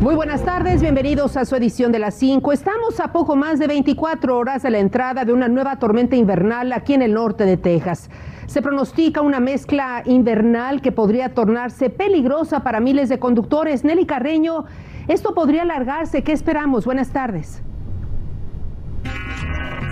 Muy buenas tardes, bienvenidos a su edición de las 5. Estamos a poco más de 24 horas de la entrada de una nueva tormenta invernal aquí en el norte de Texas. Se pronostica una mezcla invernal que podría tornarse peligrosa para miles de conductores. Nelly Carreño, esto podría alargarse. ¿Qué esperamos? Buenas tardes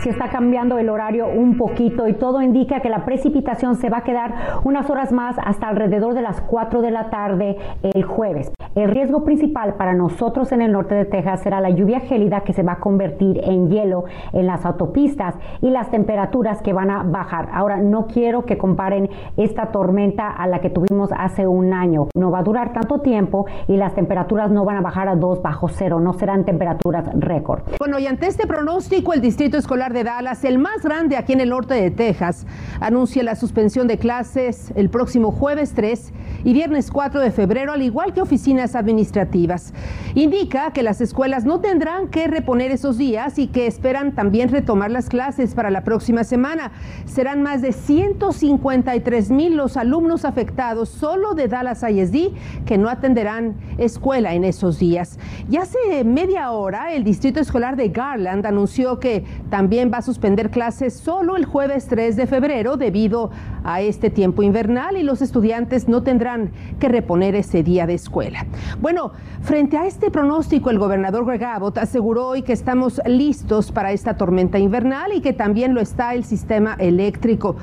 se está cambiando el horario un poquito y todo indica que la precipitación se va a quedar unas horas más hasta alrededor de las 4 de la tarde el jueves. El riesgo principal para nosotros en el norte de Texas será la lluvia gélida que se va a convertir en hielo en las autopistas y las temperaturas que van a bajar. Ahora, no quiero que comparen esta tormenta a la que tuvimos hace un año. No va a durar tanto tiempo y las temperaturas no van a bajar a 2 bajo cero, no serán temperaturas récord. Bueno, y ante este pronóstico, el Distrito Escolar de Dallas, el más grande aquí en el norte de Texas, anuncia la suspensión de clases el próximo jueves 3 y viernes 4 de febrero, al igual que oficinas administrativas. Indica que las escuelas no tendrán que reponer esos días y que esperan también retomar las clases para la próxima semana. Serán más de 153 mil los alumnos afectados solo de Dallas ISD que no atenderán escuela en esos días. Y hace media hora el Distrito Escolar de Garland anunció que también va a suspender clases solo el jueves 3 de febrero debido a este tiempo invernal y los estudiantes no tendrán que reponer ese día de escuela. Bueno, frente a este pronóstico, el gobernador Greg Abbott aseguró hoy que estamos listos para esta tormenta invernal y que también lo está el sistema eléctrico.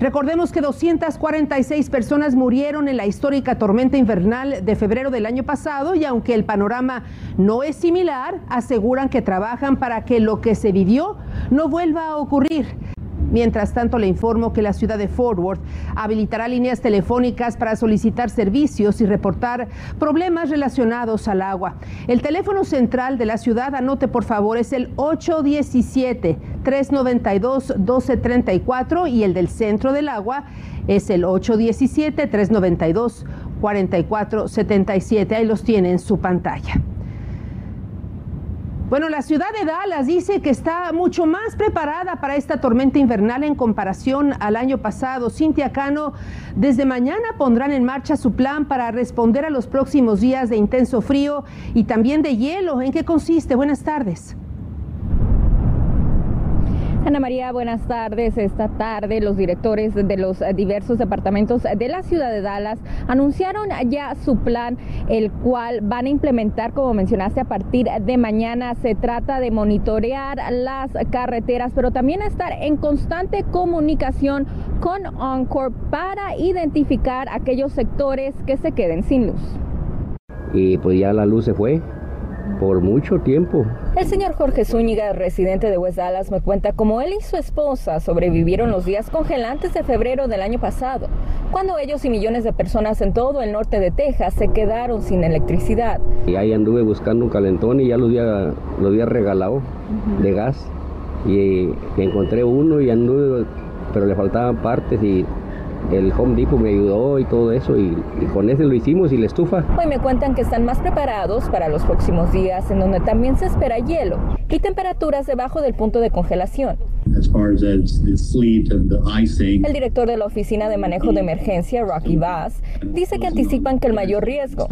Recordemos que 246 personas murieron en la histórica tormenta invernal de febrero del año pasado y aunque el panorama no es similar, aseguran que trabajan para que lo que se vivió no vuelva a ocurrir. Mientras tanto, le informo que la ciudad de Fort Worth habilitará líneas telefónicas para solicitar servicios y reportar problemas relacionados al agua. El teléfono central de la ciudad, anote por favor, es el 817-392-1234 y el del centro del agua es el 817-392-4477. Ahí los tiene en su pantalla. Bueno, la ciudad de Dallas dice que está mucho más preparada para esta tormenta invernal en comparación al año pasado. Cintia Cano, desde mañana pondrán en marcha su plan para responder a los próximos días de intenso frío y también de hielo. ¿En qué consiste? Buenas tardes. Ana María, buenas tardes. Esta tarde los directores de los diversos departamentos de la ciudad de Dallas anunciaron ya su plan, el cual van a implementar, como mencionaste, a partir de mañana. Se trata de monitorear las carreteras, pero también estar en constante comunicación con Encore para identificar aquellos sectores que se queden sin luz. Y pues ya la luz se fue, por mucho tiempo. El señor Jorge Zúñiga, residente de West Dallas, me cuenta cómo él y su esposa sobrevivieron los días congelantes de febrero del año pasado, cuando ellos y millones de personas en todo el norte de Texas se quedaron sin electricidad. Y ahí anduve buscando un calentón y ya lo había, lo había regalado de gas. Y encontré uno y anduve, pero le faltaban partes y el Home Depot me ayudó y todo eso y, con ese lo hicimos y la estufa. Hoy me cuentan que están más preparados para los próximos días en donde también se espera hielo y temperaturas debajo del punto de congelación. El director de la Oficina de Manejo de Emergencia, Rocky Bass, dice que anticipan que el mayor riesgo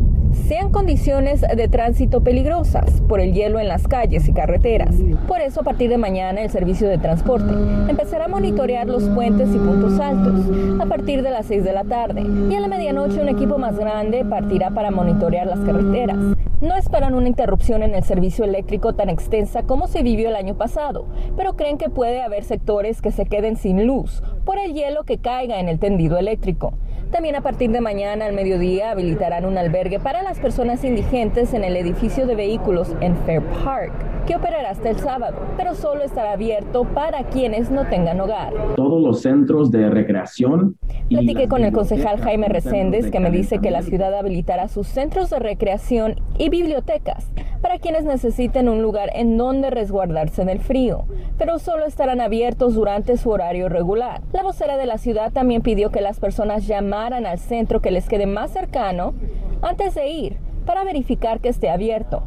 sean condiciones de tránsito peligrosas por el hielo en las calles y carreteras. Por eso, a partir de mañana, el servicio de transporte empezará a monitorear los puentes y puntos altos a partir de las 6 de la tarde. Y a la medianoche, un equipo más grande partirá para monitorear las carreteras. No esperan una interrupción en el servicio eléctrico tan extensa como se vivió el año pasado, pero creen que puede haber sectores que se queden sin luz por el hielo que caiga en el tendido eléctrico. También a partir de mañana al mediodía habilitarán un albergue para las personas indigentes en el edificio de vehículos en Fair Park, que operará hasta el sábado, pero solo estará abierto para quienes no tengan hogar. Todos los centros de recreación. Platiqué con el concejal Jaime Reséndez, que me dice que la ciudad habilitará sus centros de recreación y bibliotecas para quienes necesiten un lugar en donde resguardarse del frío, pero solo estarán abiertos durante su horario regular. La vocera de la ciudad también pidió que las personas llamaran al centro que les quede más cercano antes de ir para verificar que esté abierto.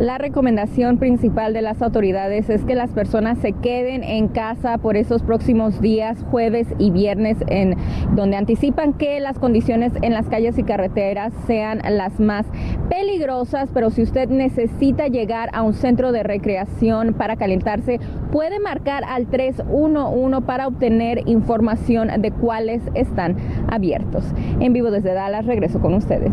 La recomendación principal de las autoridades es que las personas se queden en casa por esos próximos días, jueves y viernes, en donde anticipan que las condiciones en las calles y carreteras sean las más peligrosas, pero si usted necesita llegar a un centro de recreación para calentarse, puede marcar al 311 para obtener información de cuáles están abiertos. En vivo desde Dallas, regreso con ustedes.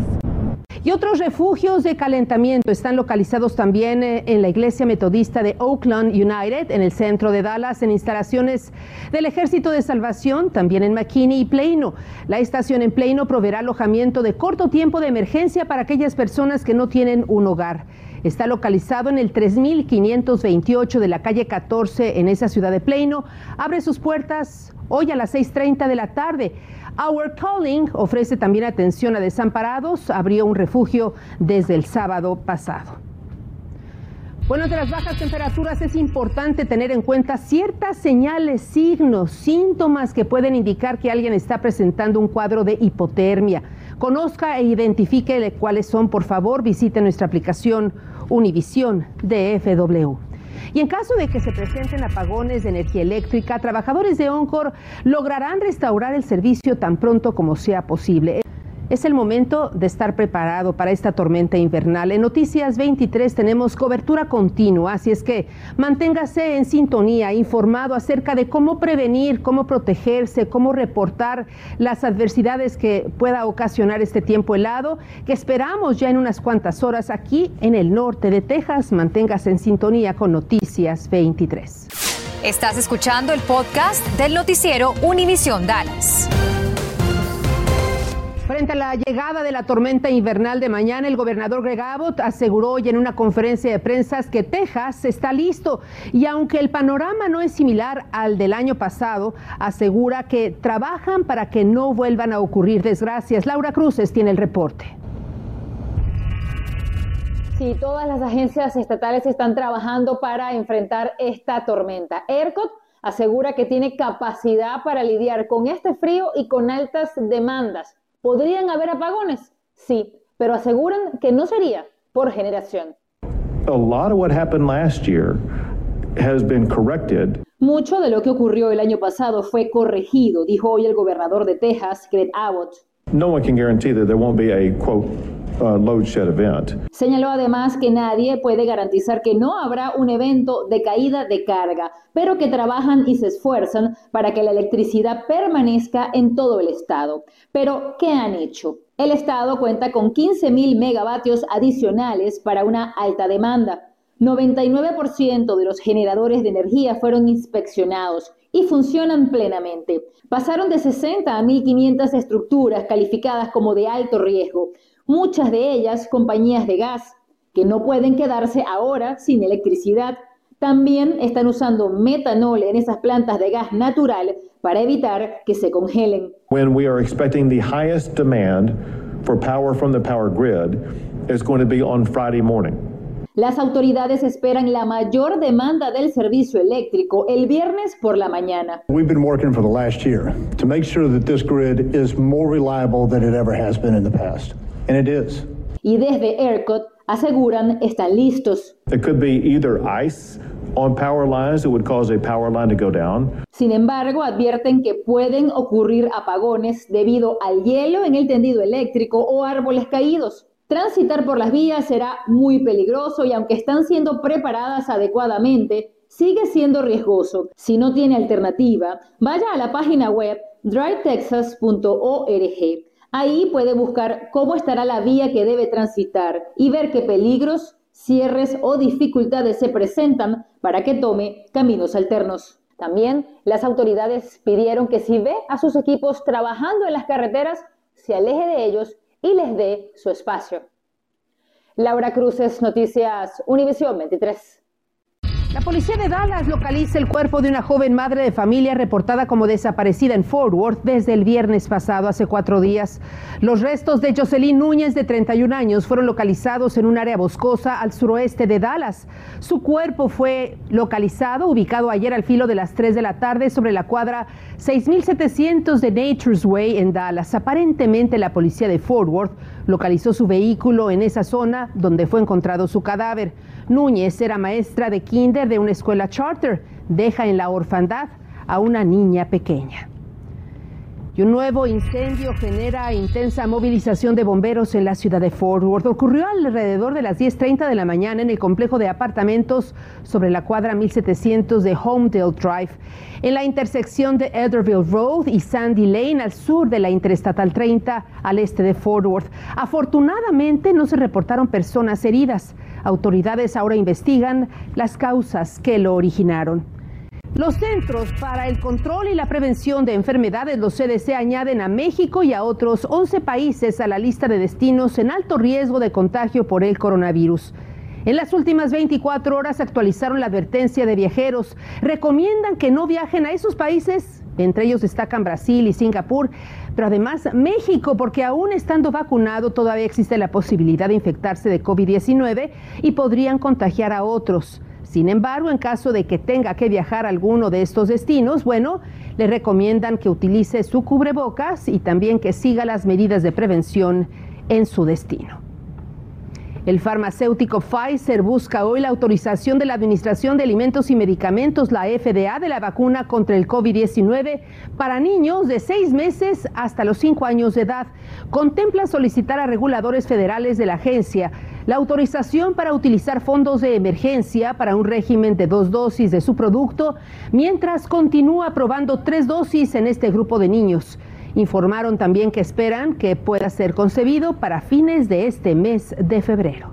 Y otros refugios de calentamiento están localizados también eh, en la iglesia metodista de Oakland United, en el centro de Dallas, en instalaciones del Ejército de Salvación, también en McKinney y Plano. La estación en Plano proveerá alojamiento de corto tiempo de emergencia para aquellas personas que no tienen un hogar. Está localizado en el 3528 de la calle 14 en esa ciudad de Plano. Abre sus puertas hoy a las 6.30 de la tarde. Our Calling ofrece también atención a desamparados. Abrió un refugio desde el sábado pasado. Bueno, de las bajas temperaturas es importante tener en cuenta ciertas señales, signos, síntomas que pueden indicar que alguien está presentando un cuadro de hipotermia. Conozca e identifique cuáles son, por favor, visite nuestra aplicación Univisión DFW. Y en caso de que se presenten apagones de energía eléctrica, trabajadores de Oncor lograrán restaurar el servicio tan pronto como sea posible. Es el momento de estar preparado para esta tormenta invernal. En Noticias 23 tenemos cobertura continua, así es que manténgase en sintonía, informado acerca de cómo prevenir, cómo protegerse, cómo reportar las adversidades que pueda ocasionar este tiempo helado, que esperamos ya en unas cuantas horas aquí en el norte de Texas. Manténgase en sintonía con Noticias 23. Estás escuchando el podcast del noticiero Univisión Dallas. Frente a la llegada de la tormenta invernal de mañana, el gobernador Greg Abbott aseguró hoy en una conferencia de prensa que Texas está listo y aunque el panorama no es similar al del año pasado, asegura que trabajan para que no vuelvan a ocurrir desgracias. Laura Cruces tiene el reporte. Sí, todas las agencias estatales están trabajando para enfrentar esta tormenta. ERCOT asegura que tiene capacidad para lidiar con este frío y con altas demandas. ¿Podrían haber apagones? Sí, pero aseguran que no sería por generación. Mucho de lo que ocurrió el año pasado fue corregido, dijo hoy el gobernador de Texas, Greg Abbott. No one can guarantee that there won't be a quote. Señaló además que nadie puede garantizar que no habrá un evento de caída de carga, pero que trabajan y se esfuerzan para que la electricidad permanezca en todo el estado. Pero, ¿qué han hecho? El estado cuenta con 15.000 megavatios adicionales para una alta demanda. 99% de los generadores de energía fueron inspeccionados y funcionan plenamente. Pasaron de 60 a 1.500 estructuras calificadas como de alto riesgo, muchas de ellas compañías de gas, que no pueden quedarse ahora sin electricidad. También están usando metanol en esas plantas de gas natural para evitar que se congelen. When we are expecting the highest demand for power from the power grid is going to be on Friday morning. Las autoridades esperan la mayor demanda del servicio eléctrico el viernes por la mañana. We've been working for the last year to make sure that this grid is more reliable than it ever has been in the past. And it is. Y desde ERCOT aseguran están listos. It could be either ice on power lines that would cause a power line to go down. Sin embargo, advierten que pueden ocurrir apagones debido al hielo en el tendido eléctrico o árboles caídos. Transitar por las vías será muy peligroso y aunque están siendo preparadas adecuadamente, sigue siendo riesgoso. Si no tiene alternativa, vaya a la página web drivetexas.org. Ahí puede buscar cómo estará la vía que debe transitar y ver qué peligros, cierres o dificultades se presentan para que tome caminos alternos. También las autoridades pidieron que si ve a sus equipos trabajando en las carreteras, se aleje de ellos y les dé su espacio. Laura Cruces, Noticias Univisión 23. La policía de Dallas localiza el cuerpo de una joven madre de familia reportada como desaparecida en Fort Worth desde el viernes pasado, hace cuatro días. Los restos de Jocelyn Núñez, de 31 años, fueron localizados en un área boscosa al suroeste de Dallas. Su cuerpo fue localizado, ubicado ayer al filo de las 3 de la tarde sobre la cuadra 6700 de Nature's Way en Dallas. Aparentemente la policía de Fort Worth localizó su vehículo en esa zona donde fue encontrado su cadáver. Núñez era maestra de kinder de una escuela charter. Deja en la orfandad a una niña pequeña. Y un nuevo incendio genera intensa movilización de bomberos en la ciudad de Fort Worth. Ocurrió alrededor de las 10.30 de la mañana en el complejo de apartamentos sobre la cuadra 1700 de Homedale Drive, en la intersección de Elderville Road y Sandy Lane al sur de la Interestatal 30 al este de Fort Worth. Afortunadamente no se reportaron personas heridas. Autoridades ahora investigan las causas que lo originaron. Los Centros para el Control y la Prevención de Enfermedades, los CDC, añaden a México y a otros 11 países a la lista de destinos en alto riesgo de contagio por el coronavirus. En las últimas 24 horas actualizaron la advertencia de viajeros. Recomiendan que no viajen a esos países, entre ellos destacan Brasil y Singapur, pero además México, porque aún estando vacunado todavía existe la posibilidad de infectarse de COVID-19 y podrían contagiar a otros. Sin embargo, en caso de que tenga que viajar a alguno de estos destinos, bueno, le recomiendan que utilice su cubrebocas y también que siga las medidas de prevención en su destino. El farmacéutico Pfizer busca hoy la autorización de la Administración de Alimentos y Medicamentos, la FDA, de la vacuna contra el COVID-19 para niños de seis meses hasta los cinco años de edad. Contempla solicitar a reguladores federales de la agencia la autorización para utilizar fondos de emergencia para un régimen de dos dosis de su producto, mientras continúa aprobando tres dosis en este grupo de niños. Informaron también que esperan que pueda ser concebido para fines de este mes de febrero.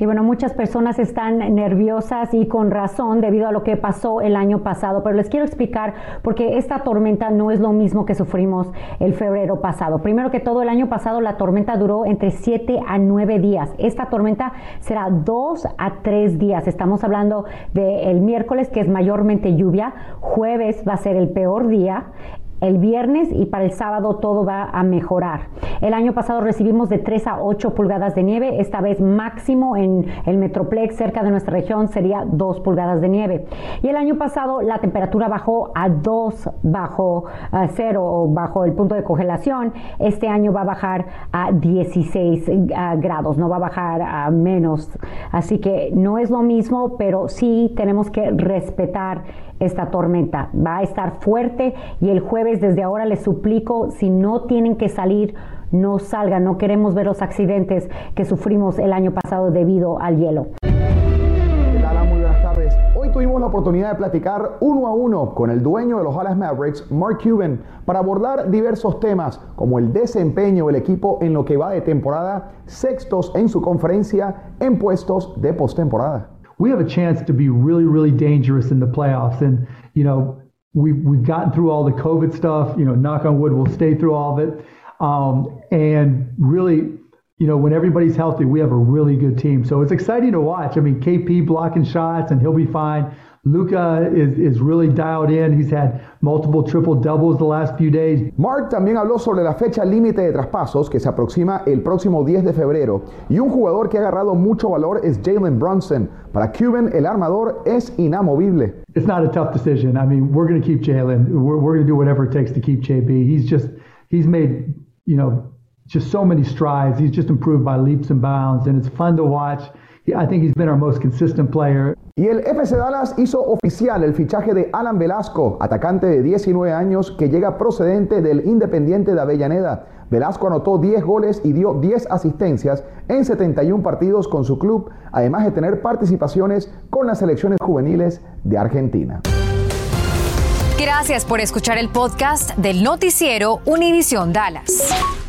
Y bueno, muchas personas están nerviosas y con razón debido a lo que pasó el año pasado, pero les quiero explicar porque esta tormenta no es lo mismo que sufrimos el febrero pasado. Primero que todo, el año pasado la tormenta duró entre 7 a 9 días. Esta tormenta será 2 a 3 días. Estamos hablando del miércoles, que es mayormente lluvia, jueves va a ser el peor día, el viernes y para el sábado todo va a mejorar. El año pasado recibimos de 3 a 8 pulgadas de nieve, esta vez máximo en el Metroplex cerca de nuestra región sería 2 pulgadas de nieve. Y el año pasado la temperatura bajó a 2 bajo 0 o bajo el punto de congelación. Este año va a bajar a 16 grados, no va a bajar a menos. Así que no es lo mismo, pero sí tenemos que respetar esta tormenta. Va a estar fuerte y el jueves desde ahora les suplico, si no tienen que salir, no salgan. No queremos ver los accidentes que sufrimos el año pasado debido al hielo. Muy buenas tardes. Hoy tuvimos la oportunidad de platicar uno a uno con el dueño de los Dallas Mavericks, Mark Cuban, para abordar diversos temas como el desempeño del equipo en lo que va de temporada, sextos en su conferencia en puestos de postemporada. we have a chance to be really, really dangerous in the playoffs. And, you know, we've, we've gotten through all the COVID stuff, you know, knock on wood, we'll stay through all of it. Um, and really, you know, when everybody's healthy, we have a really good team. So it's exciting to watch. I mean, KP blocking shots and he'll be fine. Luca is, is really dialed in. He's had multiple triple doubles the last few days. Mark también habló sobre la fecha límite de traspasos que se aproxima el próximo 10 de febrero. Y un jugador que ha agarrado mucho valor es Jalen Brunson. Para Cuban, el armador es inamovible. It's not a tough decision. I mean, we're going to keep Jalen. We're, we're going to do whatever it takes to keep JB. He's just, he's made, you know, just so many strides. He's just improved by leaps and bounds, and it's fun to watch. I think he's been our most consistent player. Y el FC Dallas hizo oficial el fichaje de Alan Velasco, atacante de 19 años que llega procedente del Independiente de Avellaneda. Velasco anotó 10 goles y dio 10 asistencias en 71 partidos con su club, además de tener participaciones con las selecciones juveniles de Argentina. Gracias por escuchar el podcast del noticiero Univisión Dallas.